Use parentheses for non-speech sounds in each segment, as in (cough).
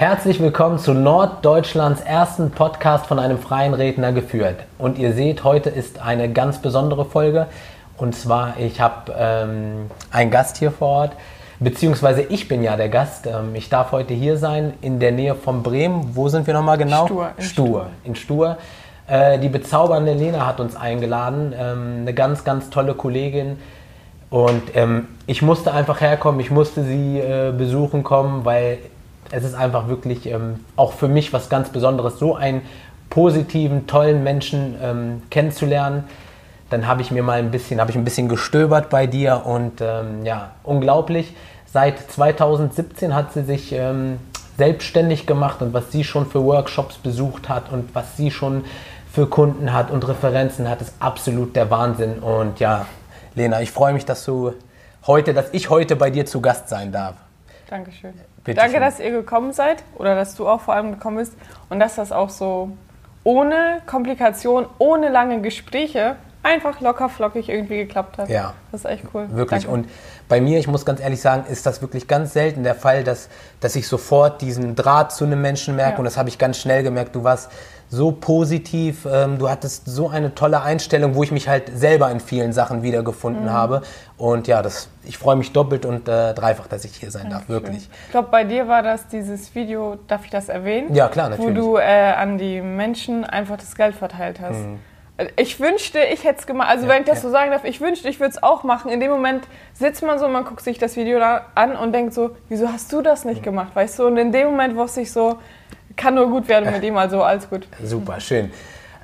Herzlich willkommen zu Norddeutschlands ersten Podcast von einem freien Redner geführt. Und ihr seht, heute ist eine ganz besondere Folge. Und zwar, ich habe ähm, einen Gast hier vor Ort, beziehungsweise ich bin ja der Gast. Ähm, ich darf heute hier sein in der Nähe von Bremen. Wo sind wir nochmal genau? Stur. In Stur. In Stur. Äh, die bezaubernde Lena hat uns eingeladen. Ähm, eine ganz, ganz tolle Kollegin. Und ähm, ich musste einfach herkommen, ich musste sie äh, besuchen kommen, weil es ist einfach wirklich ähm, auch für mich was ganz Besonderes, so einen positiven, tollen Menschen ähm, kennenzulernen. Dann habe ich mir mal ein bisschen, habe ich ein bisschen gestöbert bei dir und ähm, ja, unglaublich. Seit 2017 hat sie sich ähm, selbstständig gemacht und was sie schon für Workshops besucht hat und was sie schon für Kunden hat und Referenzen hat, ist absolut der Wahnsinn. Und ja, Lena, ich freue mich, dass du heute, dass ich heute bei dir zu Gast sein darf. Dankeschön. Bitte Danke, schön. dass ihr gekommen seid oder dass du auch vor allem gekommen bist und dass das auch so ohne Komplikation, ohne lange Gespräche einfach locker flockig irgendwie geklappt hat. Ja. Das ist echt cool. Wirklich. Danke. Und bei mir, ich muss ganz ehrlich sagen, ist das wirklich ganz selten der Fall, dass, dass ich sofort diesen Draht zu einem Menschen merke. Ja. Und das habe ich ganz schnell gemerkt. Du warst so positiv, ähm, du hattest so eine tolle Einstellung, wo ich mich halt selber in vielen Sachen wiedergefunden Mhm. habe. Und ja, das, ich freue mich doppelt und äh, dreifach, dass ich hier sein darf. Dankeschön. Wirklich. Ich glaube, bei dir war das dieses Video, darf ich das erwähnen? Ja, klar, natürlich. Wo du äh, an die Menschen einfach das Geld verteilt hast. Also Ich wünschte, ich hätte es gemacht. Also, wenn ich das ja. so sagen darf, ich wünschte, ich würde es auch machen. In dem Moment sitzt man so, man guckt sich das Video an und denkt so, wieso hast du das nicht gemacht? Weißt du? Und in dem Moment wusste ich so, kann nur gut werden mit ihm, also alles gut. Super, schön.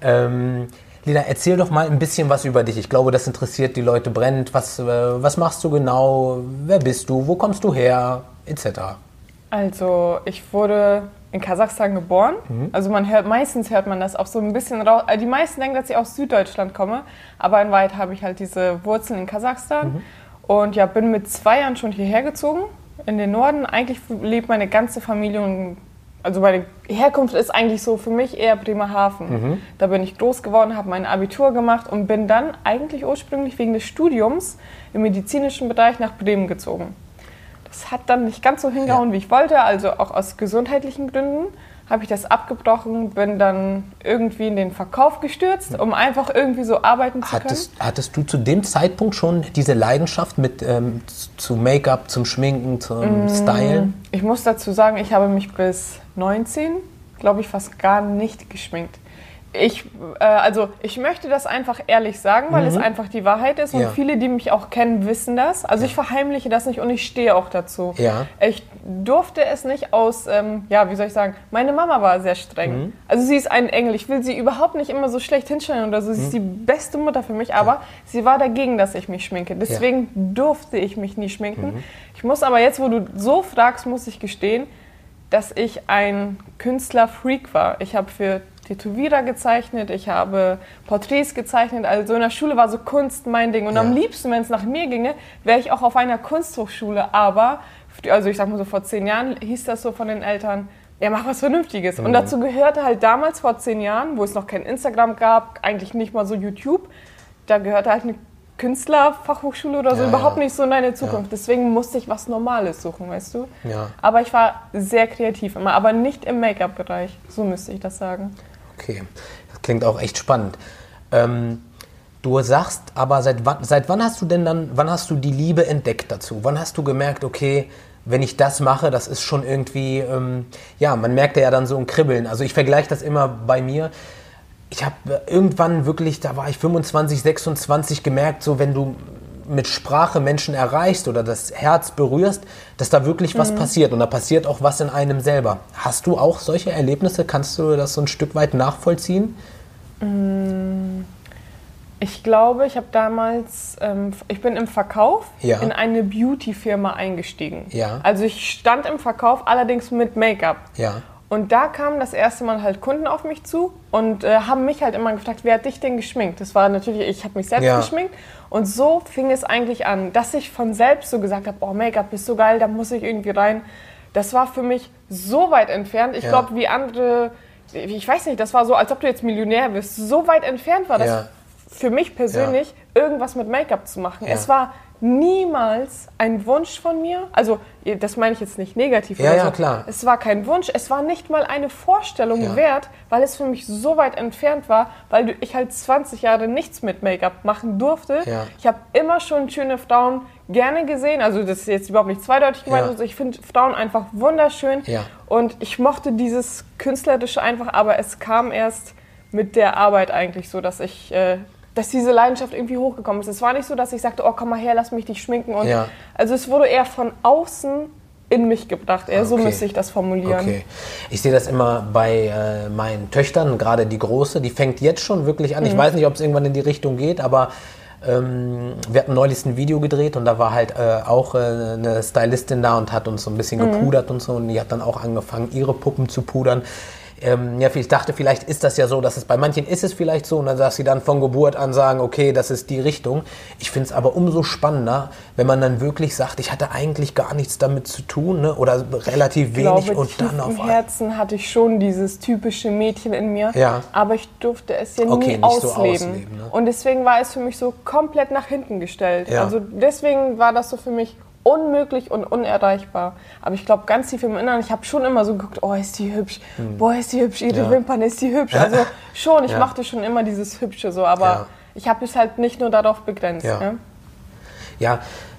Ähm, Lina, erzähl doch mal ein bisschen was über dich. Ich glaube, das interessiert die Leute brennend. Was, äh, was machst du genau? Wer bist du? Wo kommst du her? Etc. Also, ich wurde in Kasachstan geboren. Also man hört, meistens hört man das auch so ein bisschen raus. Also die meisten denken, dass ich aus Süddeutschland komme, aber in Wahrheit habe ich halt diese Wurzeln in Kasachstan. Und ja, bin mit zwei Jahren schon hierher gezogen, in den Norden. Eigentlich lebt meine ganze Familie, in- also meine Herkunft ist eigentlich so für mich eher Bremerhaven. Da bin ich groß geworden, habe mein Abitur gemacht und bin dann eigentlich ursprünglich wegen des Studiums im medizinischen Bereich nach Bremen gezogen. Das hat dann nicht ganz so hingehauen, wie ich wollte, also auch aus gesundheitlichen Gründen habe ich das abgebrochen, bin dann irgendwie in den Verkauf gestürzt, um einfach irgendwie so arbeiten zu können. Hattest, hattest du zu dem Zeitpunkt schon diese Leidenschaft mit ähm, zu Make-up, zum Schminken, zum Stylen? Ich muss dazu sagen, ich habe mich bis 19, glaube ich, fast gar nicht geschminkt. Ich, äh, also ich möchte das einfach ehrlich sagen, weil es einfach die Wahrheit ist und Ja. viele, die mich auch kennen, wissen das. Also ich verheimliche das nicht und ich stehe auch dazu. Ja. Ich durfte es nicht aus, ähm, ja, wie soll ich sagen, meine Mama war sehr streng. Also sie ist ein Engel. Ich will sie überhaupt nicht immer so schlecht hinstellen oder so. Sie ist die beste Mutter für mich, aber sie war dagegen, dass ich mich schminke. Deswegen durfte ich mich nie schminken. Ich muss aber jetzt, wo du so fragst, muss ich gestehen, dass ich ein Künstlerfreak war. Ich habe für Tätowierer gezeichnet, ich habe Porträts gezeichnet. Also in der Schule war so Kunst mein Ding. Und Ja. am liebsten, wenn es nach mir ginge, wäre ich auch auf einer Kunsthochschule. Aber, also ich sag mal so vor zehn Jahren hieß das so von den Eltern, ja, mach was Vernünftiges. Und dazu gehörte halt damals vor zehn Jahren, wo es noch kein Instagram gab, eigentlich nicht mal so YouTube, da gehörte halt eine Künstlerfachhochschule oder so Ja, überhaupt ja. nicht so in deine Zukunft. Deswegen musste ich was Normales suchen, weißt du? Ja. Aber ich war sehr kreativ immer, aber nicht im Make-up-Bereich. So müsste ich das sagen. Okay, das klingt auch echt spannend. Ähm, du sagst aber, seit wann, seit wann hast du denn dann, wann hast du die Liebe entdeckt dazu? Wann hast du gemerkt, okay, wenn ich das mache, das ist schon irgendwie, ähm, ja, man merkt ja dann so ein Kribbeln. Also ich vergleiche das immer bei mir. Ich habe irgendwann wirklich, da war ich 25, 26, gemerkt, so wenn du mit Sprache Menschen erreichst oder das Herz berührst, dass da wirklich was passiert und da passiert auch was in einem selber. Hast du auch solche Erlebnisse? Kannst du das so ein Stück weit nachvollziehen? Ich glaube, ich habe damals, ähm, ich bin im Verkauf Ja. in eine Beauty-Firma eingestiegen. Ja. Also ich stand im Verkauf, allerdings mit Make-up. Ja. Und da kamen das erste Mal halt Kunden auf mich zu und äh, haben mich halt immer gefragt, wer hat dich denn geschminkt? Das war natürlich, ich habe mich selbst Ja. geschminkt. Und so fing es eigentlich an, dass ich von selbst so gesagt habe, oh, Make-up ist so geil, da muss ich irgendwie rein. Das war für mich so weit entfernt. Ich Ja. glaube, wie andere, ich weiß nicht, das war so, als ob du jetzt Millionär bist. So weit entfernt war das Ja. für mich persönlich, irgendwas mit Make-up zu machen. Es war niemals ein Wunsch von mir. Also, das meine ich jetzt nicht negativ. Ja, oder ja, so. klar. Es war kein Wunsch, es war nicht mal eine Vorstellung Ja. wert, weil es für mich so weit entfernt war, weil ich halt 20 Jahre nichts mit Make-up machen durfte. Ja. Ich habe immer schon schöne Frauen gerne gesehen. Also, das ist jetzt überhaupt nicht zweideutig gemeint. Ja. Also ich finde Frauen einfach wunderschön. Und ich mochte dieses Künstlerische einfach, aber es kam erst mit der Arbeit eigentlich so, dass ich, äh, dass diese Leidenschaft irgendwie hochgekommen ist. Es war nicht so, dass ich sagte, oh komm mal her, lass mich dich schminken. Und Ja. Also es wurde eher von außen in mich gebracht. Eher so Okay. müsste ich das formulieren. Okay. Ich sehe das immer bei äh, meinen Töchtern, gerade die große, die fängt jetzt schon wirklich an. Mhm. Ich weiß nicht, ob es irgendwann in die Richtung geht, aber ähm, wir hatten neulich ein Video gedreht und da war halt äh, auch äh, eine Stylistin da und hat uns so ein bisschen Mhm. gepudert und so und die hat dann auch angefangen, ihre Puppen zu pudern. Ähm, ja, ich dachte, vielleicht ist das ja so, dass es bei manchen ist es vielleicht so, und dann dass sie dann von Geburt an sagen, okay, das ist die Richtung. Ich finde es aber umso spannender, wenn man dann wirklich sagt, ich hatte eigentlich gar nichts damit zu tun, ne? oder relativ Ich wenig glaube, und dann auf im einmal. Herzen hatte ich schon dieses typische Mädchen in mir, Ja. aber ich durfte es ja Okay, nie nicht so ausleben. ausleben, ne? Und deswegen war es für mich so komplett nach hinten gestellt. Ja. Also deswegen war das so für mich unmöglich und unerreichbar. Aber ich glaube, ganz tief im Inneren, ich habe schon immer so geguckt, oh, ist die hübsch, boah, ist die hübsch, ihre Hm. Ja. Wimpern, ist die hübsch. Also (laughs) schon, ich Ja. machte schon immer dieses Hübsche so, aber Ja. ich habe es halt nicht nur darauf begrenzt. Ja. Ne? Ja,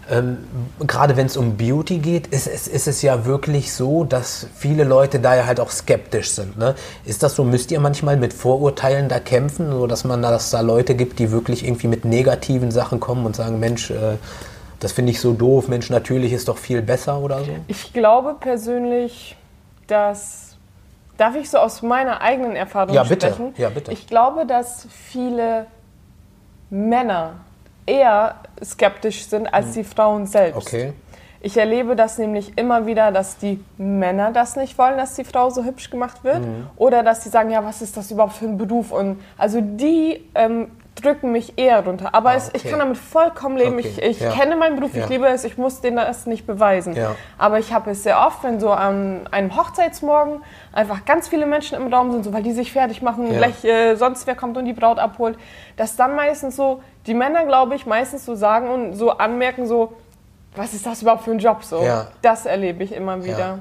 ähm, gerade wenn es um Beauty geht, ist, es- ist es ja wirklich so, dass viele Leute da ja halt auch skeptisch sind. Ne? Ist das so? Müsst ihr manchmal mit Vorurteilen da kämpfen, so dass man da, dass da Leute gibt, die wirklich irgendwie mit negativen Sachen kommen und sagen, Mensch, äh, das finde ich so doof, Mensch, natürlich ist doch viel besser oder so? Ich glaube persönlich, dass. Darf ich so aus meiner eigenen Erfahrung Ja, bitte. sprechen? Ja, bitte. Ich glaube, dass viele Männer eher skeptisch sind als die Frauen selbst. Hm. Okay. Ich erlebe das nämlich immer wieder, dass die Männer das nicht wollen, dass die Frau so hübsch gemacht wird. Mhm. Oder dass sie sagen, ja, was ist das überhaupt für ein Beruf? Und also die ähm, drücken mich eher runter. Aber es, ich okay. kann damit vollkommen leben. Okay, Ich, ich ja. kenne meinen Beruf, Ja. ich liebe es, ich muss denen das nicht beweisen. Ja. Aber ich habe es sehr oft, wenn so an einem Hochzeitsmorgen einfach ganz viele Menschen im Raum sind, so, weil die sich fertig machen, gleich äh, sonst wer kommt und die Braut abholt, dass dann meistens so, die Männer, glaube ich, meistens so sagen und so anmerken, so, was ist das überhaupt für ein Job so? Das erlebe ich immer wieder.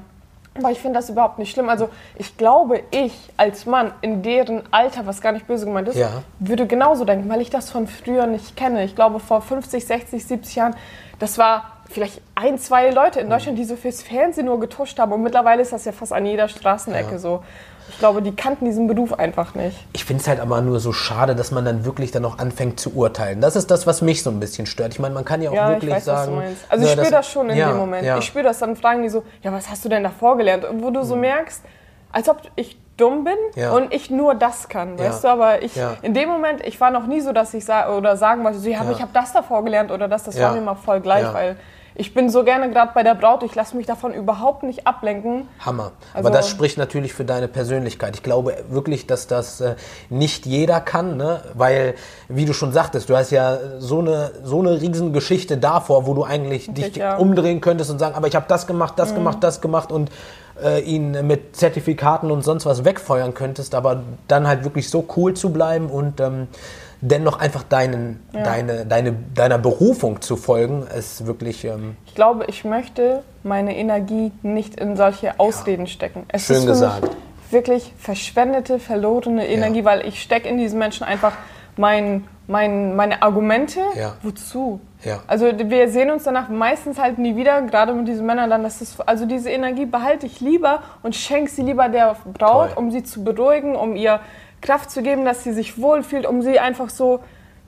Aber ich finde das überhaupt nicht schlimm. Also ich glaube, ich als Mann in deren Alter, was gar nicht böse gemeint ist, Ja. würde genauso denken, weil ich das von früher nicht kenne. Ich glaube, vor 50, 60, 70 Jahren, das war vielleicht ein, zwei Leute in Deutschland, die so fürs Fernsehen nur getuscht haben. Und mittlerweile ist das ja fast an jeder Straßenecke Ja. so. Ich glaube, die kannten diesen Beruf einfach nicht. Ich finde es halt aber nur so schade, dass man dann wirklich dann auch anfängt zu urteilen. Das ist das, was mich so ein bisschen stört. Ich meine, man kann ja auch Ja, ich wirklich weiß, sagen. was du meinst. Also ich ne, spüre das schon in ja, dem Moment. Ja. Ich spüre das, dann fragen die so, ja, was hast du denn davor gelernt? Und wo du so merkst, als ob ich dumm bin. Ja. und ich nur das kann, Ja. weißt du? Aber ich, Ja. in dem Moment, ich war noch nie so, dass ich sa oder sagen wollte, so, ja, aber Ja. ich habe das davor gelernt oder das, das Ja. war mir mal voll gleich, Ja. weil ich bin so gerne gerade bei der Braut, ich lasse mich davon überhaupt nicht ablenken. Hammer. Also- Aber das spricht natürlich für deine Persönlichkeit. Ich glaube wirklich, dass das äh, nicht jeder kann, ne? weil, wie du schon sagtest, du hast ja so eine, so eine riesen Geschichte davor, wo du eigentlich dich ja. Mhm. umdrehen könntest und sagen, aber ich habe das gemacht, das gemacht, das gemacht und äh, ihn mit Zertifikaten und sonst was wegfeuern könntest, aber dann halt wirklich so cool zu bleiben und ähm, dennoch einfach deinen, deine, deine, deiner Berufung zu folgen, ist wirklich... Ähm, Ich glaube, ich möchte meine Energie nicht in solche Ausreden stecken. Es Schön ist gesagt. wirklich verschwendete, verlorene Energie, weil ich stecke in diesen Menschen einfach mein, mein, meine Argumente. Ja. Wozu? Ja. Also wir sehen uns danach meistens halt nie wieder, gerade mit diesen Männern dann. Das ist, also diese Energie behalte ich lieber und schenke sie lieber der Braut, Toll. um sie zu beruhigen, um ihr Kraft zu geben, dass sie sich wohlfühlt, um sie einfach so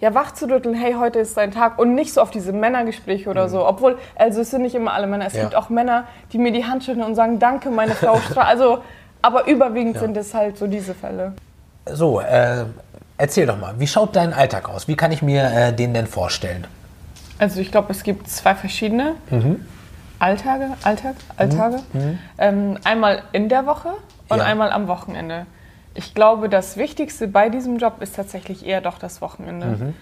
ja, wach zu rütteln, hey, heute ist dein Tag und nicht so auf diese Männergespräche oder so. Obwohl, also es sind nicht immer alle Männer. Es Mhm. Ja. gibt auch Männer, die mir die Hand schütteln und sagen, danke, meine Frau Stra Also, aber überwiegend Ja. sind es halt so diese Fälle. So, äh, erzähl doch mal, wie schaut dein Alltag aus? Wie kann ich mir äh, den denn vorstellen? Also ich glaube, es gibt zwei verschiedene Mhm. Alltage, Alltag, Alltage. Ähm, einmal in der Woche und Ja. einmal am Wochenende. Ich glaube, das Wichtigste bei diesem Job ist tatsächlich eher doch das Wochenende. Mhm.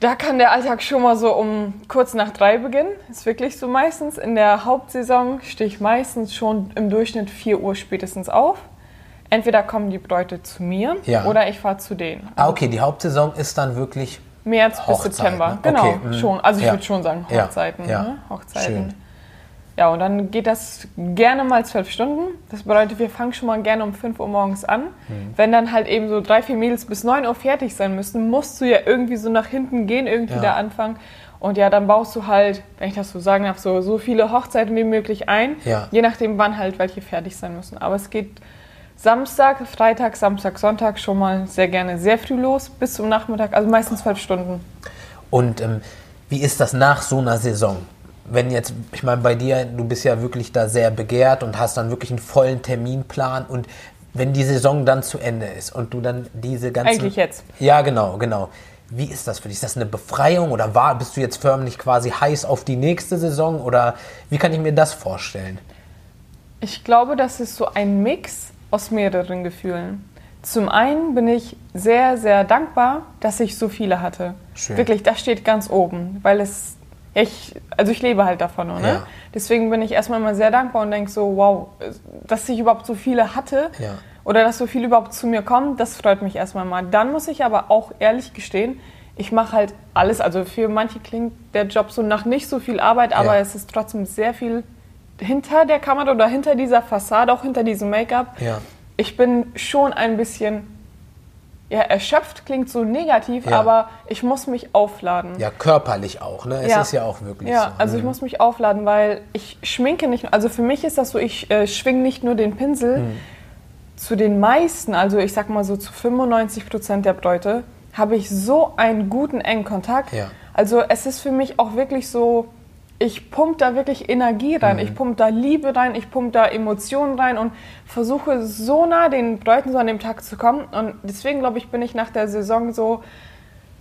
Da kann der Alltag schon mal so um kurz nach drei beginnen. Ist wirklich so meistens. In der Hauptsaison stehe ich meistens schon im Durchschnitt 4 Uhr spätestens auf. Entweder kommen die Bräute zu mir Ja. oder ich fahre zu denen. Ah, okay, die Hauptsaison ist dann wirklich März bis Hochzeiten, September. ne? Genau, Okay, mhm. schon. Also ich Ja. würde schon sagen Hochzeiten. ja. Ne? Hochzeiten. Schön. Ja, und dann geht das gerne mal zwölf Stunden. Das bedeutet, wir fangen schon mal gerne um 5 Uhr morgens an. Mhm. Wenn dann halt eben so drei, vier Mädels bis 9 Uhr fertig sein müssen, musst du ja irgendwie so nach hinten gehen, irgendwie Ja. da anfangen. Und ja, dann baust du halt, wenn ich das so sagen darf, so, so viele Hochzeiten wie möglich ein. Ja. Je nachdem, wann halt welche fertig sein müssen. Aber es geht Samstag, Freitag, Samstag, Sonntag schon mal sehr gerne sehr früh los, bis zum Nachmittag, also meistens zwölf Stunden. Und ähm, wie ist das nach so einer Saison? Wenn jetzt, ich meine, bei dir, du bist ja wirklich da sehr begehrt und hast dann wirklich einen vollen Terminplan und wenn die Saison dann zu Ende ist und du dann diese ganzen... Eigentlich jetzt. Ja, genau, genau. Wie ist das für dich? Ist das eine Befreiung oder war, bist du jetzt förmlich quasi heiß auf die nächste Saison oder wie kann ich mir das vorstellen? Ich glaube, das ist so ein Mix aus mehreren Gefühlen. Zum einen bin ich sehr, sehr dankbar, dass ich so viele hatte. Schön. Wirklich, das steht ganz oben, weil es ich, also ich lebe halt davon, ne? Ja. Deswegen bin ich erstmal immer sehr dankbar und denke so, wow, dass ich überhaupt so viele hatte Ja. oder dass so viele überhaupt zu mir kommen, das freut mich erstmal mal. Dann muss ich aber auch ehrlich gestehen, ich mache halt alles, also für manche klingt der Job so nach nicht so viel Arbeit, aber Ja. es ist trotzdem sehr viel hinter der Kamera oder hinter dieser Fassade, auch hinter diesem Make-up. Ja. Ich bin schon ein bisschen ja, erschöpft, klingt so negativ, Ja. aber ich muss mich aufladen. Ja, körperlich auch, ne? Es Ja. ist ja auch wirklich Ja, so. also ich muss mich aufladen, weil ich schminke nicht, also für mich ist das so, ich äh, schwinge nicht nur den Pinsel. Hm. Zu den meisten, also ich sag mal so zu 95 Prozent der Bräute, habe ich so einen guten, engen Kontakt. Ja. Also es ist für mich auch wirklich so, ich pump da wirklich Energie rein, Mhm. ich pump da Liebe rein, ich pump da Emotionen rein und versuche so nah den Bräuten so an dem Tag zu kommen. Und deswegen glaube ich, bin ich nach der Saison so,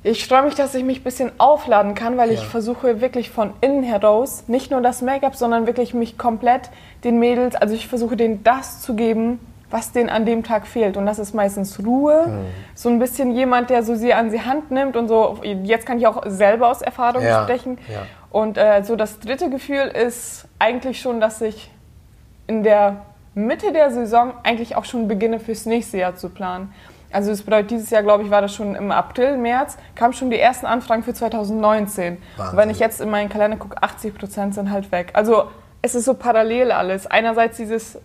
ich freue mich, dass ich mich ein bisschen aufladen kann, weil ich Ja. versuche wirklich von innen heraus, nicht nur das Make-up, sondern wirklich mich komplett den Mädels, also ich versuche denen das zu geben, was denen an dem Tag fehlt. Und das ist meistens Ruhe, Mhm. so ein bisschen jemand, der so sie an die Hand nimmt und so, jetzt kann ich auch selber aus Erfahrung Ja, sprechen. ja. Und äh, so das dritte Gefühl ist eigentlich schon, dass ich in der Mitte der Saison eigentlich auch schon beginne fürs nächste Jahr zu planen. Also das bedeutet, dieses Jahr, glaube ich, war das schon im April, März, kamen schon die ersten Anfragen für 2019. Wahnsinn. Und wenn ich jetzt in meinen Kalender gucke, 80 Prozent sind halt weg. Also es ist so parallel alles. Einerseits dieses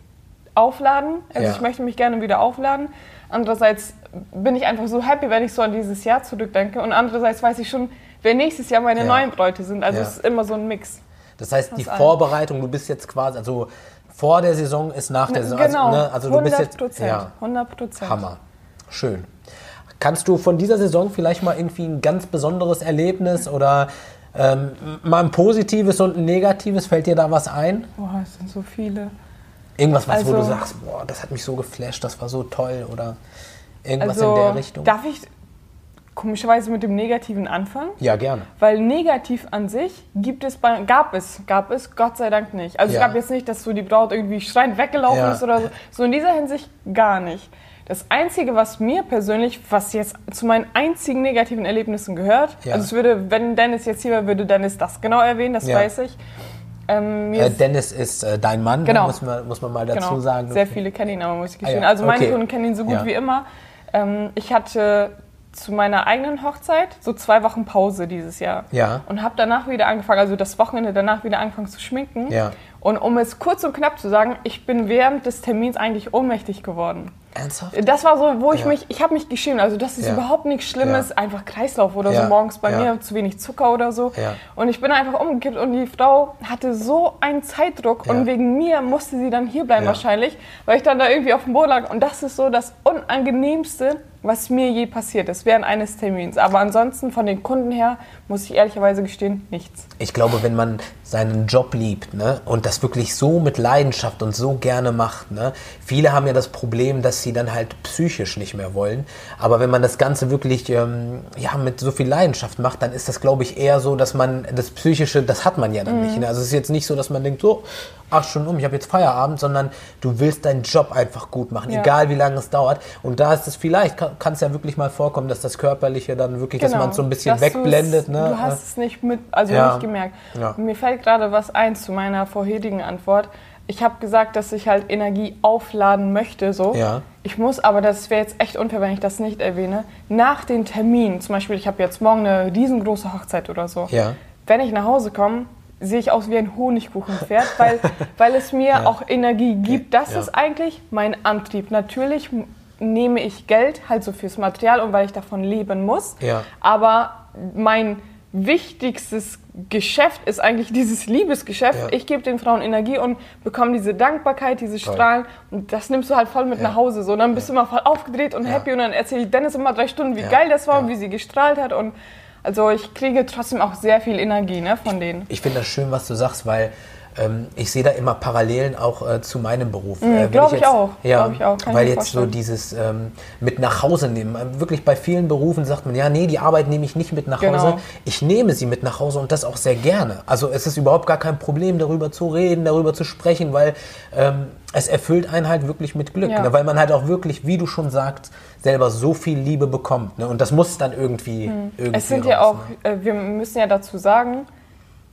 Aufladen, also Ja. ich möchte mich gerne wieder aufladen. Andererseits bin ich einfach so happy, wenn ich so an dieses Jahr zurückdenke. Und andererseits weiß ich schon, wer nächstes Jahr meine Ja. neuen Bräute sind. Also Ja. es ist immer so ein Mix. Das heißt, die allem. Vorbereitung, du bist jetzt quasi, also vor der Saison ist nach der Saison. Genau, Also, ne, also du bist 100 jetzt. Prozent. Ja, 100 Prozent. Hammer. Schön. Kannst du von dieser Saison vielleicht mal irgendwie ein ganz besonderes Erlebnis oder ähm, mal ein positives und ein negatives? Fällt dir da was ein? Boah, es sind so viele. Irgendwas, was, wo du Also- sagst, boah, das hat mich so geflasht, das war so toll oder irgendwas Also in der Richtung? darf ich komischerweise mit dem Negativen anfangen? ja, gerne. Weil negativ an sich gibt es bei, gab es, gab es Gott sei Dank nicht. Also Ja. es gab jetzt nicht, dass so die Braut irgendwie schreiend weggelaufen Ja. ist oder so. So in dieser Hinsicht gar nicht. Das Einzige, was mir persönlich, was jetzt zu meinen einzigen negativen Erlebnissen gehört, Ja. also es würde, wenn Dennis jetzt hier wäre, würde Dennis das genau erwähnen, das weiß ich. Ähm, Äh, Dennis ist äh, dein Mann, Genau. muss, man, muss man mal dazu genau, sagen. Sehr viele kennen ihn, aber muss ich gestehen. ja, Also meine okay. Kunden kennen ihn so gut Ja. wie immer. Ähm, ich hatte zu meiner eigenen Hochzeit so zwei Wochen Pause dieses Jahr. Ja. Und habe danach wieder angefangen, also das Wochenende danach wieder angefangen zu schminken. Ja. Und um es kurz und knapp zu sagen, ich bin während des Termins eigentlich ohnmächtig geworden. Ernsthaft? Das war so, wo ich Ja. mich, ich habe mich geschämt. Also das ist Ja. überhaupt nichts Schlimmes, Ja. einfach Kreislauf oder so morgens bei mir, zu wenig Zucker oder so. Und ich bin einfach umgekippt und die Frau hatte so einen Zeitdruck und wegen mir musste sie dann hier bleiben wahrscheinlich, weil ich dann da irgendwie auf dem Boden lag. Und das ist so das Unangenehmste, was mir je passiert ist während eines Termins. Aber ansonsten von den Kunden her, muss ich ehrlicherweise gestehen, nichts. Ich glaube, wenn man seinen Job liebt ne, und das wirklich so mit Leidenschaft und so gerne macht, ne, viele haben ja das Problem, dass sie dann halt psychisch nicht mehr wollen. Aber wenn man das Ganze wirklich ähm, ja, mit so viel Leidenschaft macht, dann ist das, glaube ich, eher so, dass man das Psychische, das hat man ja dann nicht. Ne? Also es ist jetzt nicht so, dass man denkt, so, acht Stunden um, ich habe jetzt Feierabend, sondern du willst deinen Job einfach gut machen, Ja. egal wie lange es dauert. Und da ist es vielleicht, kann es ja wirklich mal vorkommen, dass das Körperliche dann wirklich, dass man es so ein bisschen Genau. Wegblendet. Ne? Du hast es nicht mit, also Ja. nicht gemerkt. Ja. Mir fällt gerade was ein zu meiner vorherigen Antwort. ich habe gesagt, dass ich halt Energie aufladen möchte, so. Ja. Ich muss aber, das wäre jetzt echt unfair, wenn ich das nicht erwähne, nach den Terminen, zum Beispiel, ich habe jetzt morgen eine riesengroße Hochzeit oder so. Ja. Wenn ich nach Hause komme, sehe ich aus wie ein Honigkuchenpferd, (laughs) weil, weil es mir Ja. auch Energie gibt. Das Ja. ist eigentlich mein Antrieb. Natürlich nehme ich Geld halt so fürs Material und weil ich davon leben muss. Ja. Aber mein wichtigstes Geschäft ist eigentlich dieses Liebesgeschäft. Ja. Ich gebe den Frauen Energie und bekomme diese Dankbarkeit, diese. Strahlen und das nimmst du halt voll mit Ja. nach Hause. So, und dann bist du immer voll aufgedreht und Ja. happy und dann erzähle ich Dennis immer drei Stunden, wie Ja. geil das war und Ja. wie sie gestrahlt hat und also ich kriege trotzdem auch sehr viel Energie ne, von denen. Ich finde das schön, was du sagst, weil ähm, ich sehe da immer Parallelen auch äh, zu meinem Beruf. Mhm, wenn glaub ich jetzt- auch, Ja, ich auch, weil jetzt so vorstellen. dieses ähm, mit nach Hause nehmen. Ähm, Wirklich bei vielen Berufen sagt man, ja, nee, die Arbeit nehme ich nicht mit nach Genau. Hause. Ich nehme sie mit nach Hause und das auch sehr gerne. Also es ist überhaupt gar kein Problem, darüber zu reden, darüber zu sprechen, weil ähm, es erfüllt einen halt wirklich mit Glück. Ja. Ne? Weil man halt auch wirklich, wie du schon sagst, selber so viel Liebe bekommt. Ne? Und das muss dann irgendwie, irgendwie Mhm. Es sind ja raus, auch, äh, wir müssen ja dazu sagen,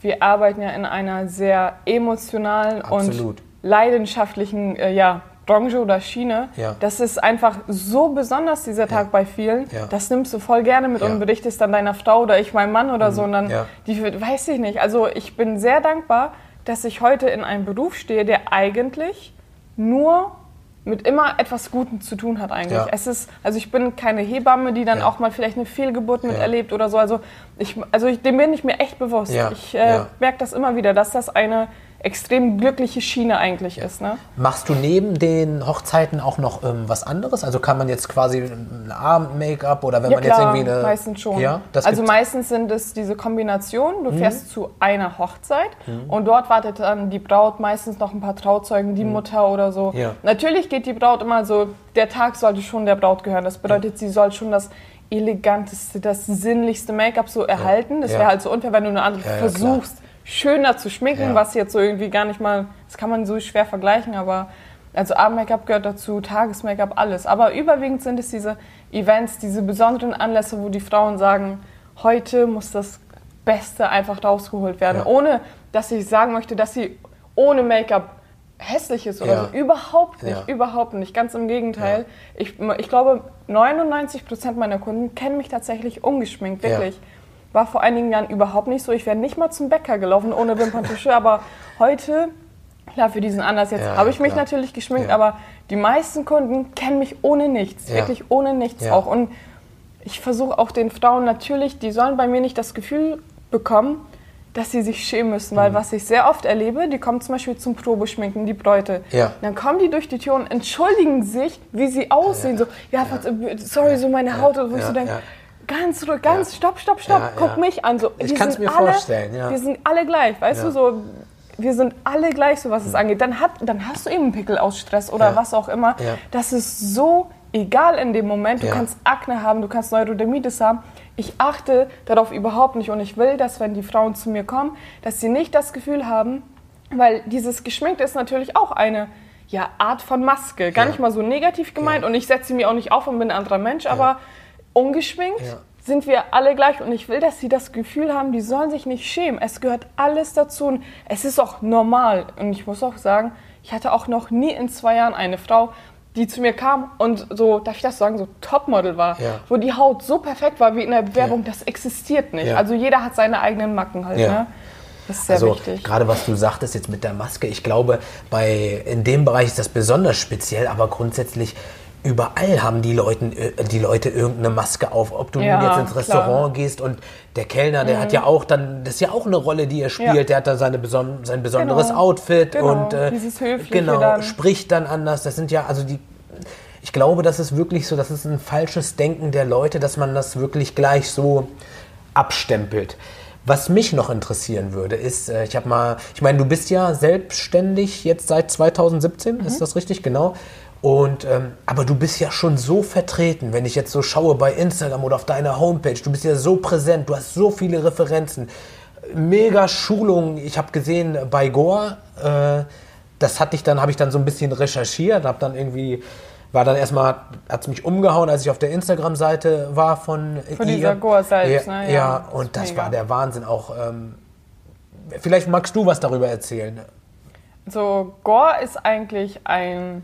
wir arbeiten ja in einer sehr emotionalen Absolut. und leidenschaftlichen äh, ja, Branche oder Schiene. Ja. Das ist einfach so besonders, dieser Tag bei vielen. Ja. Das nimmst du voll gerne mit Ja. Mhm. und berichtest dann deiner Frau oder ich meinem Mann oder so. Und dann, Ja. die, weiß ich nicht. Also ich bin sehr dankbar, dass ich heute in einem Beruf stehe, der eigentlich nur mit immer etwas Gutem zu tun hat eigentlich. Ja. Es ist, also ich bin keine Hebamme, die dann Ja. auch mal vielleicht eine Fehlgeburt miterlebt oder so. Also ich, also ich, dem bin ich mir echt bewusst. Ich äh, merke das immer wieder, dass das eine extrem glückliche Schiene eigentlich ist. Ne? Machst du neben den Hochzeiten auch noch ähm, was anderes? Also kann man jetzt quasi ein Abend-Make-up oder wenn Ja man jetzt klar, irgendwie eine... meistens schon. Ja, das also. Mhm. meistens sind es diese Kombinationen. Du fährst zu einer Hochzeit und dort wartet dann die Braut, meistens noch ein paar Trauzeugen, die Mutter oder so. Mhm. Ja. Natürlich geht die Braut immer so, der Tag sollte schon der Braut gehören. Das bedeutet, sie soll schon das eleganteste, das sinnlichste Make-up so erhalten. Das Ja. wäre halt so unfair, wenn du eine andere Ja, ja, versuchst, schöner zu schminken, Ja. was jetzt so irgendwie gar nicht mal, das kann man so schwer vergleichen, aber also Abend-Make-up gehört dazu, Tages-Make-up, alles. Aber überwiegend sind es diese Events, diese besonderen Anlässe, wo die Frauen sagen, heute muss das Beste einfach rausgeholt werden, Ja. ohne dass ich sagen möchte, dass sie ohne Make-up hässlich ist oder Ja. so. Überhaupt nicht, Ja. überhaupt nicht. Ganz im Gegenteil. Ich, ich glaube, 99 Prozent meiner Kunden kennen mich tatsächlich ungeschminkt, Ja. War vor einigen Jahren überhaupt nicht so. Ich wäre nicht mal zum Bäcker gelaufen ohne Wimperntusche, (laughs) aber heute, klar, für diesen Anlass jetzt Ja, habe ich mich klar. natürlich geschminkt, Ja. aber die meisten Kunden kennen mich ohne nichts, Ja. wirklich ohne nichts auch. Und ich versuche auch den Frauen natürlich, die sollen bei mir nicht das Gefühl bekommen, dass sie sich schämen müssen, Mhm. weil was ich sehr oft erlebe, die kommen zum Beispiel zum Probeschminken, die Bräute. Ja. Dann kommen die durch die Tür und entschuldigen sich, wie sie aussehen. So, ja, sorry, so meine Haut. Und wo ich so denke, ja. Ganz ruhig, ganz, stopp, stopp, stopp, Ja, guck ja. mich an. So, Ich kann's sind mir alle, vorstellen, ja. Wir sind alle gleich, weißt Ja. du, so, wir sind alle gleich, so was es angeht. Dann, hat, dann hast du eben einen Pickel aus Stress oder Ja. was auch immer. Ja. Das ist so egal in dem Moment. Du Ja. kannst Akne haben, du kannst Neurodermitis haben. Ich achte darauf überhaupt nicht und ich will, dass wenn die Frauen zu mir kommen, dass sie nicht das Gefühl haben, weil dieses Geschminkte ist natürlich auch eine ja, Art von Maske. Gar Ja. nicht mal so negativ gemeint und ich setze mir auch nicht auf und bin ein anderer Mensch, aber ungeschminkt Ja. sind wir alle gleich und ich will, dass sie das Gefühl haben, die sollen sich nicht schämen. Es gehört alles dazu und es ist auch normal. Und ich muss auch sagen, ich hatte auch noch nie in zwei Jahren eine Frau, die zu mir kam und so, darf ich das sagen, so Topmodel war, Ja. wo die Haut so perfekt war wie in der Bewerbung, Ja. das existiert nicht. Ja. Also jeder hat seine eigenen Macken halt. Ne? Das ist sehr also wichtig. gerade was du sagtest jetzt mit der Maske, ich glaube, bei, in dem Bereich ist das besonders speziell, aber grundsätzlich überall haben die, Leuten, äh, die Leute irgendeine Maske auf. Ob du Ja, nun jetzt ins klar. Restaurant gehst und der Kellner, der hat ja auch dann, das ist ja auch eine Rolle, die er spielt, Ja. der hat da seine beson sein besonderes Genau. Outfit Genau, und äh, genau, dann. spricht dann anders. Das sind ja, also die ich glaube, das ist wirklich so, das ist ein falsches Denken der Leute, dass man das wirklich gleich so abstempelt. Was mich noch interessieren würde, ist, äh, ich habe mal, ich meine, du bist ja selbstständig jetzt seit 2017, Mhm. ist das richtig? Genau. Und, ähm, aber du bist ja schon so vertreten, wenn ich jetzt so schaue bei Instagram oder auf deiner Homepage, du bist ja so präsent, du hast so viele Referenzen, mega Schulungen. Ich habe gesehen bei Goa, äh, das hatte ich dann, habe ich dann so ein bisschen recherchiert, habe dann irgendwie, war dann erstmal, hat es mich umgehauen, als ich auf der Instagram-Seite war von Von ihr. dieser Goa selbst, ja, ne? Ja, Ja, und das mega. war der Wahnsinn auch. Ähm, vielleicht magst du was darüber erzählen. So, Gore ist eigentlich ein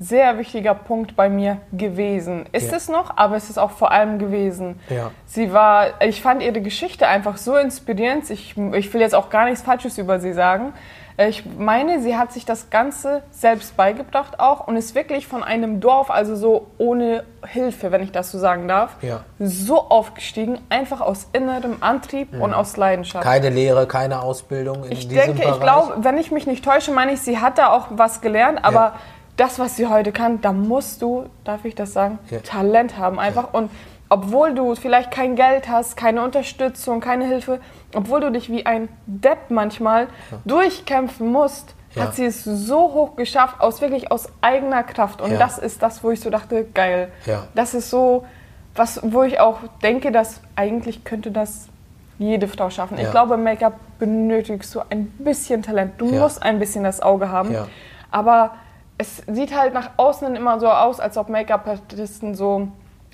sehr wichtiger Punkt bei mir gewesen. Ist Ja. es noch, aber es ist auch vor allem gewesen. Ja. Sie war, ich fand ihre Geschichte einfach so inspirierend. Ich, ich will jetzt auch gar nichts Falsches über sie sagen. Ich meine, sie hat sich das Ganze selbst beigebracht auch und ist wirklich von einem Dorf, also so ohne Hilfe, wenn ich das so sagen darf, Ja. so aufgestiegen, einfach aus innerem Antrieb und aus Leidenschaft. Keine Lehre, keine Ausbildung in Ich diesem denke, Bereich. ich glaube, wenn ich mich nicht täusche, meine ich, sie hat da auch was gelernt, aber Ja. Das, was sie heute kann, da musst du, darf ich das sagen, Ja. Talent haben einfach. Und obwohl du vielleicht kein Geld hast, keine Unterstützung, keine Hilfe, obwohl du dich wie ein Depp manchmal durchkämpfen musst, Ja. hat sie es so hoch geschafft, aus wirklich aus eigener Kraft. Und Ja. das ist das, wo ich so dachte, geil. Ja. Das ist so, was, wo ich auch denke, dass eigentlich könnte das jede Frau schaffen. Ja. Ich glaube, Make-up benötigst du ein bisschen Talent. Du Ja. musst ein bisschen das Auge haben. Ja. Aber es sieht halt nach außen immer so aus, als ob Make-up-Artisten so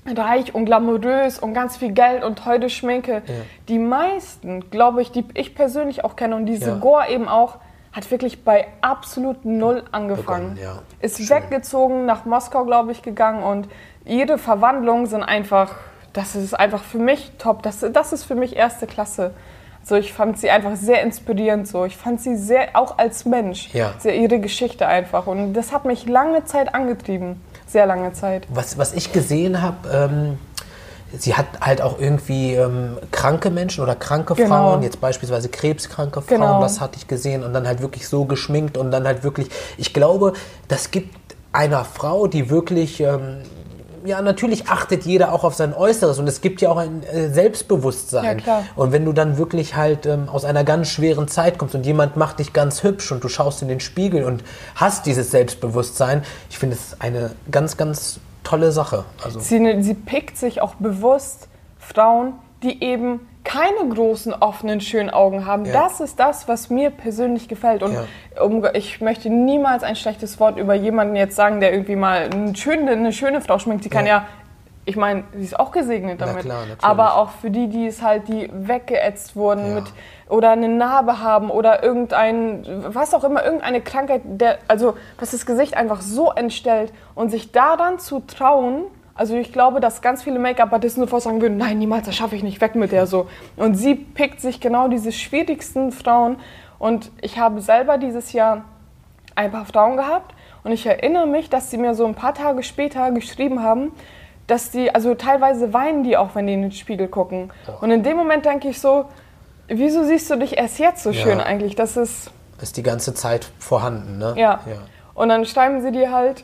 reich und glamourös und ganz viel Geld und teure Schminke. Die meisten, glaube ich, die ich persönlich auch kenne und diese Ja. Gore eben auch, hat wirklich bei absolut null angefangen. Begonnen, ja. Ist Schön. weggezogen, nach Moskau, glaube ich, gegangen und jede Verwandlung sind einfach, das ist einfach für mich top. Das, das ist für mich erste Klasse. Also ich fand sie einfach sehr inspirierend so. Ich fand sie sehr, auch als Mensch, Ja. sehr ihre Geschichte einfach. Und das hat mich lange Zeit angetrieben. Sehr lange Zeit. was, was ich gesehen habe, ähm, sie hat halt auch irgendwie ähm, kranke Menschen oder kranke Genau. Frauen, jetzt beispielsweise krebskranke Frauen, Genau. das hatte ich gesehen und dann halt wirklich so geschminkt und dann halt wirklich, ich glaube, das gibt einer Frau, die wirklich, ähm, ja, natürlich achtet jeder auch auf sein Äußeres und es gibt ja auch ein äh, Selbstbewusstsein. Ja. Und wenn du dann wirklich halt ähm, aus einer ganz schweren Zeit kommst und jemand macht dich ganz hübsch und du schaust in den Spiegel und hast dieses Selbstbewusstsein, ich finde es eine ganz, ganz tolle Sache. Also Sie, sie pickt sich auch bewusst Frauen, die eben keine großen, offenen, schönen Augen haben. Ja. Das ist das, was mir persönlich gefällt. Und Ja. ich möchte niemals ein schlechtes Wort über jemanden jetzt sagen, der irgendwie mal eine schöne, eine schöne Frau schminkt. Sie kann Ja. ich meine, sie ist auch gesegnet Na damit. klar, natürlich. Aber auch für die, die es halt, die weggeätzt wurden Ja. mit oder eine Narbe haben oder irgendein, was auch immer, irgendeine Krankheit, der, also was das Gesicht einfach so entstellt und sich daran zu trauen, also ich glaube, dass ganz viele Make-up-Artisten sofort sagen würden, nein, niemals, das schaffe ich nicht, weg mit der so. Und sie pickt sich genau diese schwierigsten Frauen und ich habe selber dieses Jahr ein paar Frauen gehabt und ich erinnere mich, dass sie mir so ein paar Tage später geschrieben haben, dass die, also teilweise weinen die auch, wenn die in den Spiegel gucken. Und in dem Moment denke ich so, wieso siehst du dich erst jetzt so Ja. schön eigentlich? Das ist, ist die ganze Zeit vorhanden, ne? ja. ja. Und dann schreiben sie dir halt,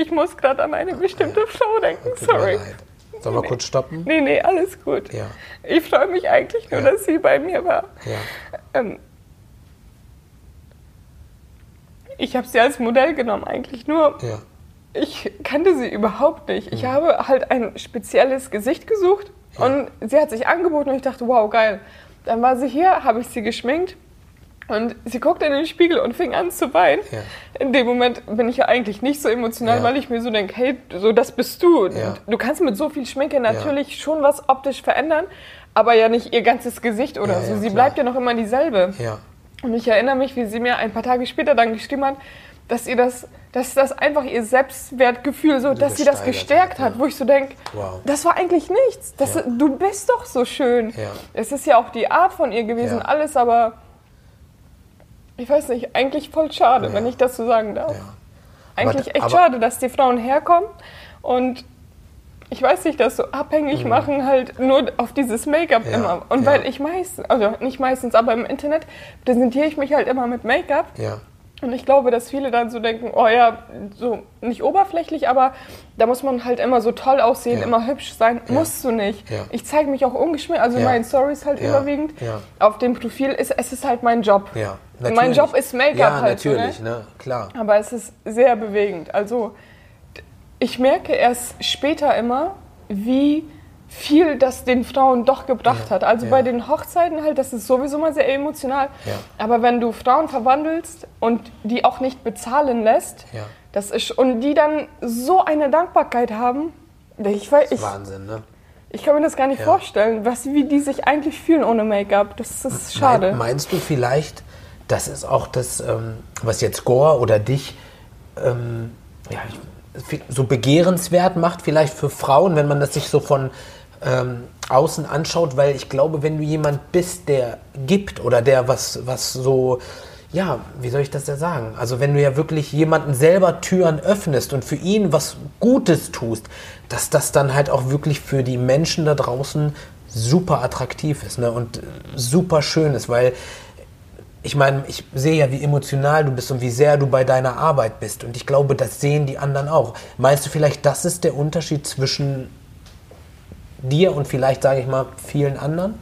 ich muss gerade an eine bestimmte Frau denken, sorry. Sollen wir kurz stoppen? Nee, nee, alles gut. Ja. Ich freue mich eigentlich nur, Ja. dass sie bei mir war. Ja. Ähm, ich habe sie als Modell genommen, eigentlich nur. Ja. Ich kannte sie überhaupt nicht. Ich habe halt ein spezielles Gesicht gesucht und sie hat sich angeboten und ich dachte, wow, geil. Dann war sie hier, habe ich sie geschminkt und sie guckte in den Spiegel und fing an zu weinen. Ja. In dem Moment bin ich ja eigentlich nicht so emotional, Ja. weil ich mir so denke, hey, so das bist du. Ja. Du kannst mit so viel Schminke natürlich schon was optisch verändern, aber ja nicht ihr ganzes Gesicht oder so. sie bleibt ja noch immer dieselbe. Und ich erinnere mich, wie sie mir ein paar Tage später dann geschrieben hat, dass ihr das, dass das einfach ihr Selbstwertgefühl so, dass sie das gestärkt hat, ja. wo ich so denke, Wow. das war eigentlich nichts. Das, Ja. Du bist doch so schön. Ja. Es ist ja auch die Art von ihr gewesen, alles, aber ich weiß nicht, eigentlich voll schade, Ja. wenn ich das so sagen darf. Ja. Eigentlich Aber- echt aber- schade, dass die Frauen herkommen und ich weiß nicht, das so abhängig machen, halt nur auf dieses Make-up Mhm. Ja, immer. Und ja. weil ich meistens, also nicht meistens, aber im Internet präsentiere ich mich halt immer mit Make-up. Ja. Und ich glaube, dass viele dann so denken, oh ja, so nicht oberflächlich, aber da muss man halt immer so toll aussehen, Ja. immer hübsch sein. Ja. Musst du nicht. Ja. Ich zeige mich auch ungeschminkt, also Ja. meinen Stories halt überwiegend. Auf dem Profil ist es ist halt mein Job. Ja. Mein Natürlich. Job ist Make-up Ja, halt, so, ne? natürlich, ne? Klar. Aber es ist sehr bewegend. Also ich merke erst später immer, wie viel das den Frauen doch gebracht Ja, hat. Also ja. bei den Hochzeiten halt, das ist sowieso mal sehr emotional. Ja. Aber wenn du Frauen verwandelst und die auch nicht bezahlen lässt, das ist und die dann so eine Dankbarkeit haben, ich, weiß, ich, Wahnsinn, ne? ich kann mir das gar nicht vorstellen, was, wie die sich eigentlich fühlen ohne Make-up. Das ist schade. Mein, meinst du vielleicht, das ist auch das, ähm, was jetzt Gore oder dich ähm, ja, so begehrenswert macht, vielleicht für Frauen, wenn man das sich so von ähm, außen anschaut, weil ich glaube, wenn du jemand bist, der gibt oder der was, was so, ja, wie soll ich das ja sagen? Also wenn du ja wirklich jemanden selber Türen öffnest und für ihn was Gutes tust, dass das dann halt auch wirklich für die Menschen da draußen super attraktiv ist ne? und super schön ist, weil ich meine, ich sehe ja, wie emotional du bist und wie sehr du bei deiner Arbeit bist. Und ich glaube, das sehen die anderen auch. Meinst du vielleicht, das ist der Unterschied zwischen dir und vielleicht, sage ich mal, vielen anderen?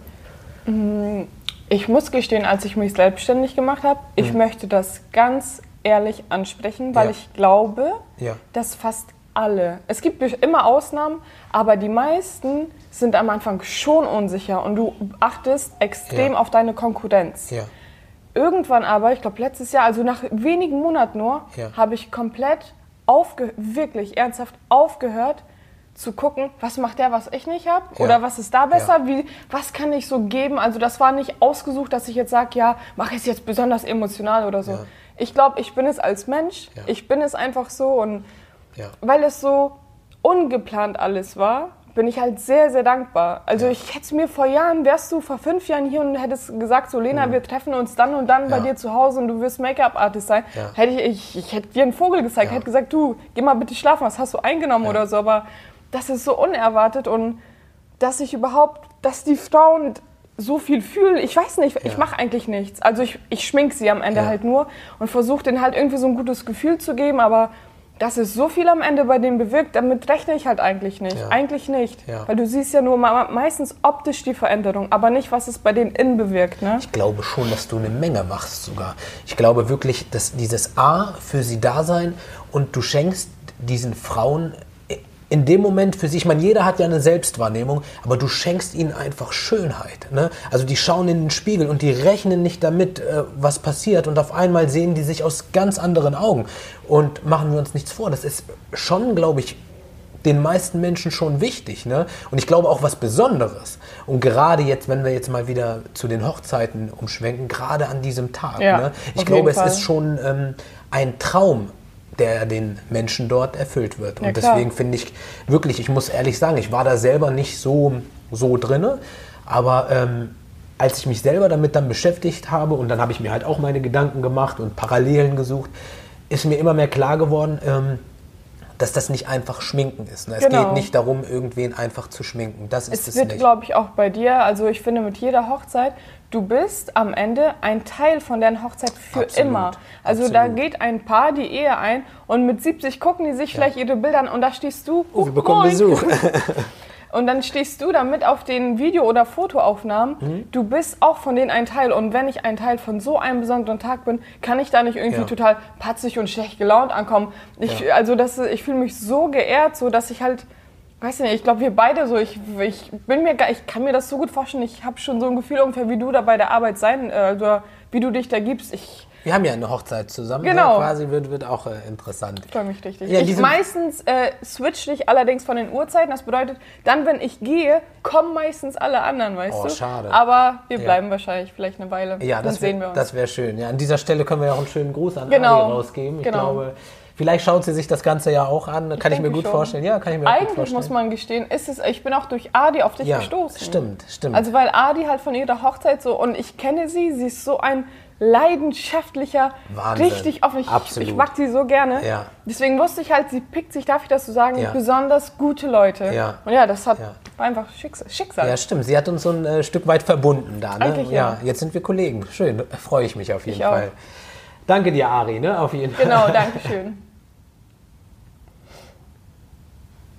Mm, ich muss gestehen, als ich mich selbstständig gemacht habe, ich mhm. möchte das ganz ehrlich ansprechen, weil ja. ich glaube, ja. dass fast alle, es gibt immer Ausnahmen, aber die meisten sind am Anfang schon unsicher und du achtest extrem ja. auf deine Konkurrenz. Irgendwann aber, ich glaube letztes Jahr, also nach wenigen Monaten nur, habe ich komplett aufge wirklich ernsthaft aufgehört, zu gucken, was macht der, was ich nicht habe? Ja. Oder was ist da besser? Ja. Wie, was kann ich so geben? Also das war nicht ausgesucht, dass ich jetzt sage, ja, mache ich es jetzt besonders emotional oder so. Ja. Ich glaube, ich bin es als Mensch. Ich bin es einfach so. Und weil es so ungeplant alles war, bin ich halt sehr, sehr dankbar. Also ich hätte es mir vor Jahren, wärst du vor fünf Jahren hier und hättest gesagt, so Lena, mhm. wir treffen uns dann und dann bei dir zu Hause und du wirst Make-up-Artist sein, hätte ich, ich, ich hätte dir einen Vogel gezeigt, hätte gesagt, du, geh mal bitte schlafen, was hast du eingenommen oder so. Aber das ist so unerwartet und dass ich überhaupt, dass die Frauen so viel fühlen. Ich weiß nicht, ich mache eigentlich nichts. Also ich, ich schmink sie am Ende ja. halt nur und versuche denen halt irgendwie so ein gutes Gefühl zu geben, aber dass es so viel am Ende bei denen bewirkt, damit rechne ich halt eigentlich nicht. Ja. Eigentlich nicht. Ja. Weil du siehst ja nur meistens optisch die Veränderung, aber nicht, was es bei denen innen bewirkt. Ne? Ich glaube schon, dass du eine Menge machst sogar. Ich glaube wirklich, dass dieses A für sie da sein und du schenkst diesen Frauen in dem Moment für sich, ich meine, jeder hat ja eine Selbstwahrnehmung, aber du schenkst ihnen einfach Schönheit. Ne? Also die schauen in den Spiegel und die rechnen nicht damit, äh, was passiert und auf einmal sehen die sich aus ganz anderen Augen. Und machen wir uns nichts vor, das ist schon, glaube ich, den meisten Menschen schon wichtig. Ne? Und ich glaube auch was Besonderes. Und gerade jetzt, wenn wir jetzt mal wieder zu den Hochzeiten umschwenken, gerade an diesem Tag. Ja, ne? Ich glaube, es ist schon ähm, ein Traum, der den Menschen dort erfüllt wird. Und ja, deswegen finde ich wirklich, ich muss ehrlich sagen, ich war da selber nicht so, so drinne, aber ähm, als ich mich selber damit dann beschäftigt habe und dann habe ich mir halt auch meine Gedanken gemacht und Parallelen gesucht, ist mir immer mehr klar geworden, ähm, dass das nicht einfach Schminken ist. Ne? Es genau. geht nicht darum, irgendwen einfach zu schminken. Das ist es, es wird, glaube ich, auch bei dir. Also ich finde, mit jeder Hochzeit du bist am Ende ein Teil von deren Hochzeit für Absolut. immer. Also Absolut. da geht ein Paar die Ehe ein und mit 70 gucken die sich ja. vielleicht ihre Bilder an und da stehst du. Oh, wir bekommen moin. Besuch. (laughs) und dann stehst du da mit auf den Video- oder Fotoaufnahmen. Mhm. Du bist auch von denen ein Teil. Und wenn ich ein Teil von so einem besonderen Tag bin, kann ich da nicht irgendwie ja. total patzig und schlecht gelaunt ankommen. Ich, ja. Also das, ich fühle mich so geehrt, so dass ich halt weiß nicht, ich glaube, wir beide so, ich, ich bin mir ich kann mir das so gut vorstellen, ich habe schon so ein Gefühl ungefähr, wie du da bei der Arbeit sein, äh, oder wie du dich da gibst. Ich, wir haben ja eine Hochzeit zusammen, genau. Ja, quasi wird, wird auch äh, interessant. Ich freue mich richtig. Ja, ich meistens äh, switch ich allerdings von den Uhrzeiten, das bedeutet, dann, wenn ich gehe, kommen meistens alle anderen, weißt oh, du? schade. Aber wir bleiben ja. wahrscheinlich vielleicht eine Weile, ja, das wär, sehen wir uns. Das wäre schön. Ja, an dieser Stelle können wir ja auch einen schönen Gruß an genau. Adi rausgeben. Ich genau. glaube, Vielleicht schaut sie sich das Ganze ja auch an. Kann ich, ich mir gut schon. vorstellen. Ja, kann ich mir Eigentlich vorstellen. muss man gestehen, ist es, ich bin auch durch Adi auf dich ja, gestoßen. Stimmt, stimmt. Also weil Adi halt von ihrer Hochzeit so und ich kenne sie, sie ist so ein leidenschaftlicher, Wahnsinn. richtig offen. Ich, Absolut. ich mag sie so gerne. Ja. Deswegen wusste ich halt, sie pickt sich, darf ich das so sagen, ja. besonders gute Leute. Ja. Und ja, das hat, ja. war einfach Schicksal. Ja, stimmt. Sie hat uns so ein äh, Stück weit verbunden da. Ne? Eigentlich, ja. ja. Jetzt sind wir Kollegen. Schön, freue ich mich auf jeden ich Fall. Auch. Danke dir, Ari, ne? auf jeden Fall. Genau, danke schön. (laughs)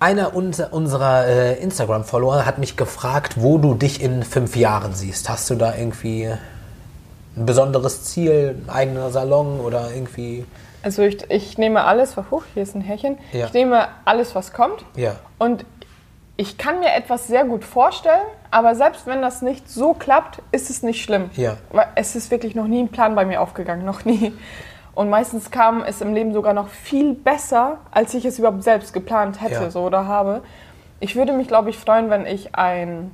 Einer unserer äh, Instagram-Follower hat mich gefragt, wo du dich in fünf Jahren siehst. Hast du da irgendwie ein besonderes Ziel, ein eigener Salon oder irgendwie? Also ich, ich nehme alles, was hoch, hier ist ein Härchen. Ja. Ich nehme alles, was kommt. Ja. Und ich kann mir etwas sehr gut vorstellen, aber selbst wenn das nicht so klappt, ist es nicht schlimm. Ja. Weil es ist wirklich noch nie ein Plan bei mir aufgegangen, noch nie. Und meistens kam es im Leben sogar noch viel besser, als ich es überhaupt selbst geplant hätte ja. so, oder habe. Ich würde mich, glaube ich, freuen, wenn ich ein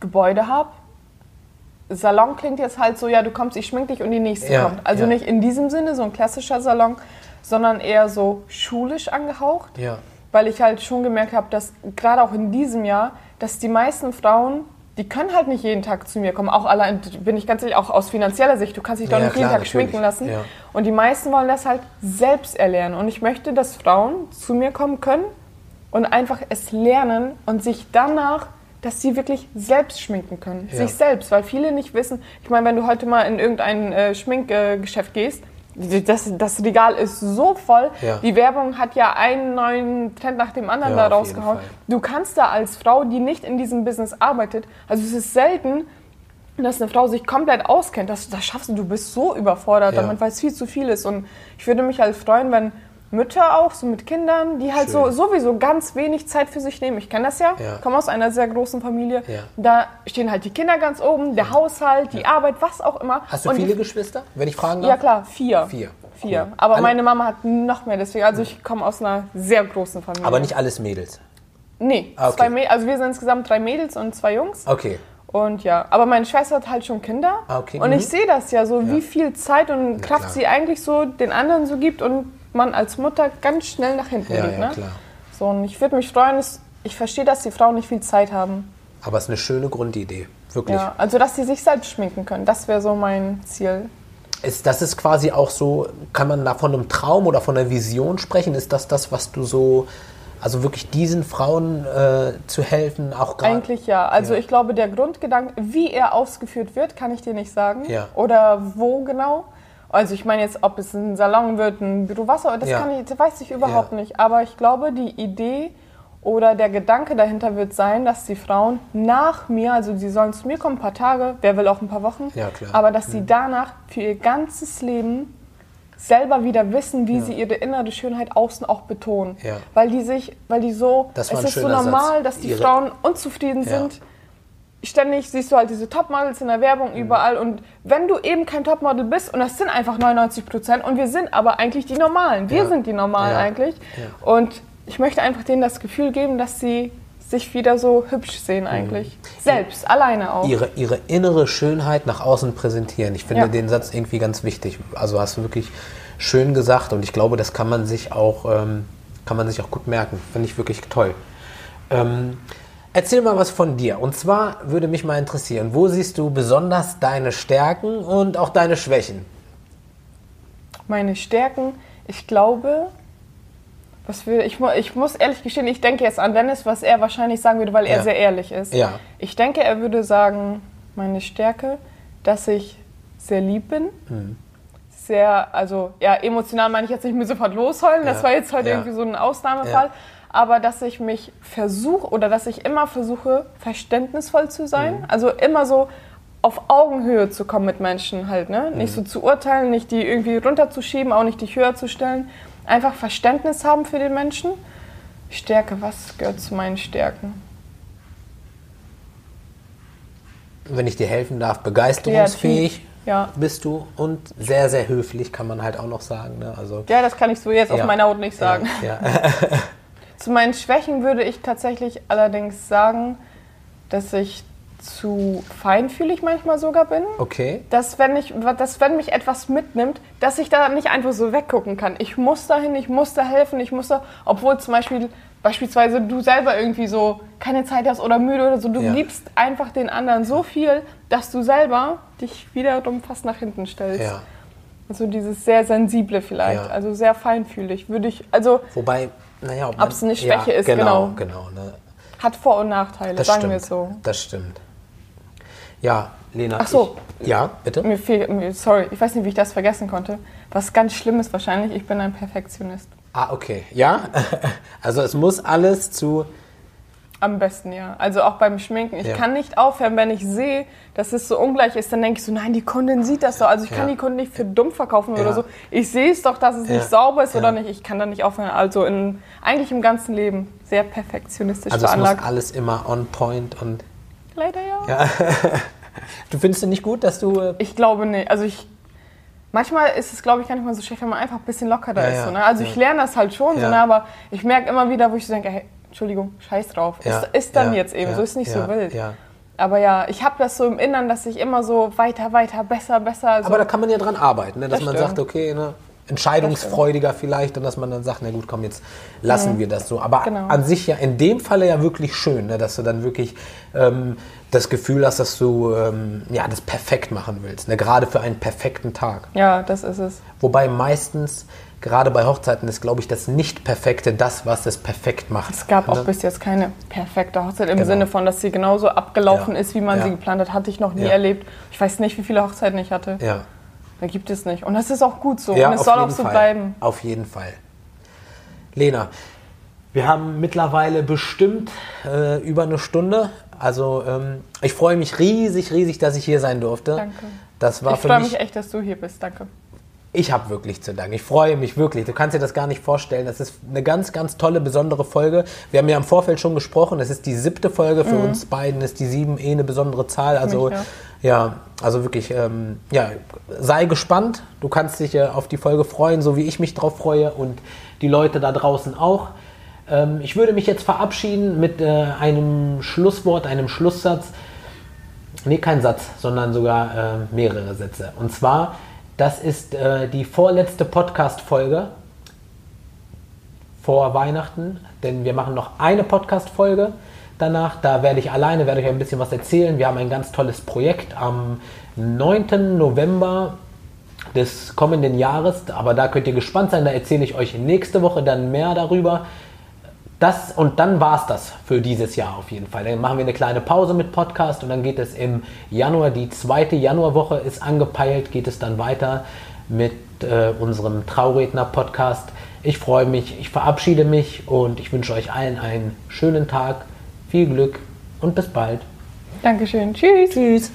Gebäude habe. Salon klingt jetzt halt so, ja, du kommst, ich schmink dich und die nächste Ja, kommt. Also ja. nicht in diesem Sinne, so ein klassischer Salon, sondern eher so schulisch angehaucht. Ja. Weil ich halt schon gemerkt habe, dass gerade auch in diesem Jahr, dass die meisten Frauen, die können halt nicht jeden Tag zu mir kommen. Auch allein, bin ich ganz ehrlich, auch aus finanzieller Sicht, du kannst dich doch nicht jeden klar, Tag schminken natürlich. lassen. Ja. Und die meisten wollen das halt selbst erlernen. Und ich möchte, dass Frauen zu mir kommen können und einfach es lernen und sich danach, dass sie wirklich selbst schminken können. Ja. Sich selbst, weil viele nicht wissen. Ich meine, wenn du heute mal in irgendein äh, Schminkgeschäft gehst, das, das Regal ist so voll. Ja. Die Werbung hat ja einen neuen Trend nach dem anderen Ja, da rausgehauen. Du kannst da als Frau, die nicht in diesem Business arbeitet, also es ist selten, dass eine Frau sich komplett auskennt. Das, das schaffst du, du bist so überfordert Ja. damit, weil es viel zu viel ist. Und ich würde mich halt freuen, wenn Mütter auch, so mit Kindern, die halt so sowieso ganz wenig Zeit für sich nehmen. Ich kenne das ja, Ja. komme aus einer sehr großen Familie. Ja. Da stehen halt die Kinder ganz oben, der Haushalt, die Arbeit, was auch immer. Hast du Und viele Geschwister, wenn ich fragen darf? Ja klar, vier. Vier. Vier. Cool. Aber Alle- meine Mama hat noch mehr, deswegen, also ich komme aus einer sehr großen Familie. Aber nicht alles Mädels. Nee, Ah, okay. zwei Mäd- also wir sind insgesamt drei Mädels und zwei Jungs. Okay. Und ja, aber meine Schwester hat halt schon Kinder. Ah, okay. Und Mhm. ich sehe das ja so, wie viel Zeit und Kraft klar. sie eigentlich so den anderen so gibt und man als Mutter ganz schnell nach hinten Ja, geht. ja, ne? klar. So, und ich würde mich freuen, ich verstehe, dass die Frauen nicht viel Zeit haben. Aber es ist eine schöne Grundidee. Wirklich. Ja, also, dass sie sich selbst schminken können. Das wäre so mein Ziel. Ist, das ist quasi auch so, kann man da von einem Traum oder von einer Vision sprechen? Ist das das, was du so, also wirklich diesen Frauen äh, zu helfen, auch gerade? Eigentlich ja. Also Ja. ich glaube, der Grundgedanke, wie er ausgeführt wird, kann ich dir nicht sagen. Ja. Oder wo genau. Also ich meine jetzt, ob es ein Salon wird, ein Büro, was das, Ja. kann ich, das weiß ich überhaupt Ja. nicht. Aber ich glaube, die Idee oder der Gedanke dahinter wird sein, dass die Frauen nach mir, also sie sollen zu mir kommen, ein paar Tage, wer will auch ein paar Wochen, Ja, aber dass sie danach für ihr ganzes Leben selber wieder wissen, wie sie ihre innere Schönheit außen auch betonen. Ja. Weil die sich, weil die so, Das es ist so schöner Satz. normal, dass die Ihre- Frauen unzufrieden Ja. sind. Ständig siehst du halt diese Topmodels in der Werbung Mhm. überall und wenn du eben kein Topmodel bist und das sind einfach 99 Prozent und wir sind aber eigentlich die Normalen, wir Ja. sind die Normalen Ja. eigentlich Ja. und ich möchte einfach denen das Gefühl geben, dass sie sich wieder so hübsch sehen eigentlich. Selbst, alleine auch. Mhm. Ihre, ihre innere Schönheit nach außen präsentieren. Ich finde Ja. den Satz irgendwie ganz wichtig. Also hast du wirklich schön gesagt und ich glaube, das kann man sich auch, ähm, kann man sich auch gut merken. Finde ich wirklich toll. Ähm, erzähl mal was von dir. Und zwar würde mich mal interessieren, wo siehst du besonders deine Stärken und auch deine Schwächen? Meine Stärken, ich glaube, was will, ich, ich muss ehrlich gestehen, ich denke jetzt an Dennis, was er wahrscheinlich sagen würde, weil er Ja. sehr ehrlich ist. Ja. Ich denke, er würde sagen, meine Stärke, dass ich sehr lieb bin. Mhm. Sehr, also ja, emotional meine ich jetzt nicht mir sofort losheulen, das Ja. war jetzt heute irgendwie so ein Ausnahmefall. Aber dass ich mich versuche oder dass ich immer versuche, verständnisvoll zu sein. Mhm. Also immer so auf Augenhöhe zu kommen mit Menschen halt, ne? Nicht Mhm. so zu urteilen, nicht die irgendwie runterzuschieben, auch nicht dich höher zu stellen. Einfach Verständnis haben für den Menschen. Stärke, was gehört zu meinen Stärken? Wenn ich dir helfen darf, begeisterungsfähig Ja. bist du und sehr, sehr höflich, kann man halt auch noch sagen. Ne? Also, Ja, das kann ich so jetzt Ja. auf meiner Haut nicht sagen. Ja. (laughs) (laughs) Zu meinen Schwächen würde ich tatsächlich allerdings sagen, dass ich zu feinfühlig manchmal sogar bin. Okay. Dass wenn, ich, dass wenn mich etwas mitnimmt, dass ich da nicht einfach so weggucken kann. Ich muss dahin, ich muss da helfen, ich muss da, obwohl zum Beispiel beispielsweise du selber irgendwie so keine Zeit hast oder müde oder so, du Ja. liebst einfach den anderen so viel, dass du selber dich wiederum fast nach hinten stellst. Ja. Also dieses sehr sensible vielleicht, Ja. also sehr feinfühlig würde ich, also Wobei, naja, ob Ob's eine Schwäche ist, genau. Genau, ne? hat Vor- und Nachteile, Das sagen stimmt. wir es so. Das stimmt. Ja, Lena. Ach so. Ich, ja, bitte? Mir mir, sorry, ich weiß nicht, wie ich das vergessen konnte. Was ganz Schlimmes wahrscheinlich, ich bin ein Perfektionist. Ah, okay. Ja? (laughs) Also es muss alles zu. Am besten, ja. Also auch beim Schminken. Ich Ja. kann nicht aufhören, wenn ich sehe, dass es so ungleich ist, dann denke ich so, nein, die Kundin sieht das so. Also ich kann Ja. die Kunden nicht für dumm verkaufen Ja. oder so. Ich sehe es doch, dass es Ja. nicht sauber ist Ja. oder nicht. Ich kann da nicht aufhören. Also in, eigentlich im ganzen Leben sehr perfektionistisch Also es muss veranlagt. alles immer on point und. Leider ja. Ja. (laughs) Du findest es nicht gut, dass du. äh, Ich glaube nicht. Also ich. Manchmal ist es, glaube ich, gar nicht mal so schlecht, wenn man einfach ein bisschen lockerer Ja, ist. ja, So, ne? Also ich lerne das halt schon, Ja. so, ne? aber ich merke immer wieder, wo ich so denke, hey, Entschuldigung, scheiß drauf. Ja, ist, ist dann ja, jetzt eben, ja, so ist nicht so wild. Aber ja, ich habe das so im Innern, dass ich immer so weiter, weiter, besser, besser. So Aber da kann man ja dran arbeiten, ne? dass Das man stimmt. sagt, okay, ne? entscheidungsfreudiger vielleicht und dass man dann sagt, na gut, komm, jetzt lassen wir das so. Aber Genau. an sich ja in dem Falle ja wirklich schön, ne? dass du dann wirklich ähm, das Gefühl hast, dass du ähm, ja, das perfekt machen willst, ne? gerade für einen perfekten Tag. ja, das ist es. Wobei meistens, gerade bei Hochzeiten, ist, glaube ich, das Nicht-Perfekte das, was es perfekt macht. Es gab auch ne? bis jetzt keine perfekte Hochzeit im Genau. Sinne von, dass sie genauso abgelaufen Ja. ist, wie man Ja. sie geplant hat. Hatte ich noch nie Ja. erlebt. Ich weiß nicht, wie viele Hochzeiten ich hatte. Ja. Da gibt es nicht. Und das ist auch gut so. Ja, Und es soll auch so Fall. bleiben. Auf jeden Fall. Lena, wir haben mittlerweile bestimmt äh, über eine Stunde. Also ähm, ich freue mich riesig, riesig, dass ich hier sein durfte. Danke. Das war Ich für freue mich. mich echt, dass du hier bist. Danke. Ich habe wirklich zu danken. Ich freue mich wirklich. Du kannst dir das gar nicht vorstellen. Das ist eine ganz, ganz tolle, besondere Folge. Wir haben ja im Vorfeld schon gesprochen. Es ist die siebte Folge. Für uns beiden ist die sieben eh eine besondere Zahl. Also Mhm. ja. also wirklich, ähm, ja, sei gespannt. Du kannst dich äh, auf die Folge freuen, so wie ich mich drauf freue und die Leute da draußen auch. Ähm, ich würde mich jetzt verabschieden mit äh, einem Schlusswort, einem Schlusssatz. Nee, kein Satz, sondern sogar äh, mehrere Sätze. Und zwar, das ist äh, die vorletzte Podcast-Folge vor Weihnachten, denn wir machen noch eine Podcast-Folge danach. Da werde ich alleine, werde euch ein bisschen was erzählen. Wir haben ein ganz tolles Projekt am 9. November des kommenden Jahres, aber da könnt ihr gespannt sein, da erzähle ich euch nächste Woche dann mehr darüber. Das und dann war es das für dieses Jahr auf jeden Fall. Dann machen wir eine kleine Pause mit Podcast und dann geht es im Januar, die zweite Januarwoche ist angepeilt, geht es dann weiter mit äh, unserem Trauredner-Podcast. Ich freue mich, ich verabschiede mich und ich wünsche euch allen einen schönen Tag, viel Glück und bis bald. Dankeschön. Tschüss. Tschüss.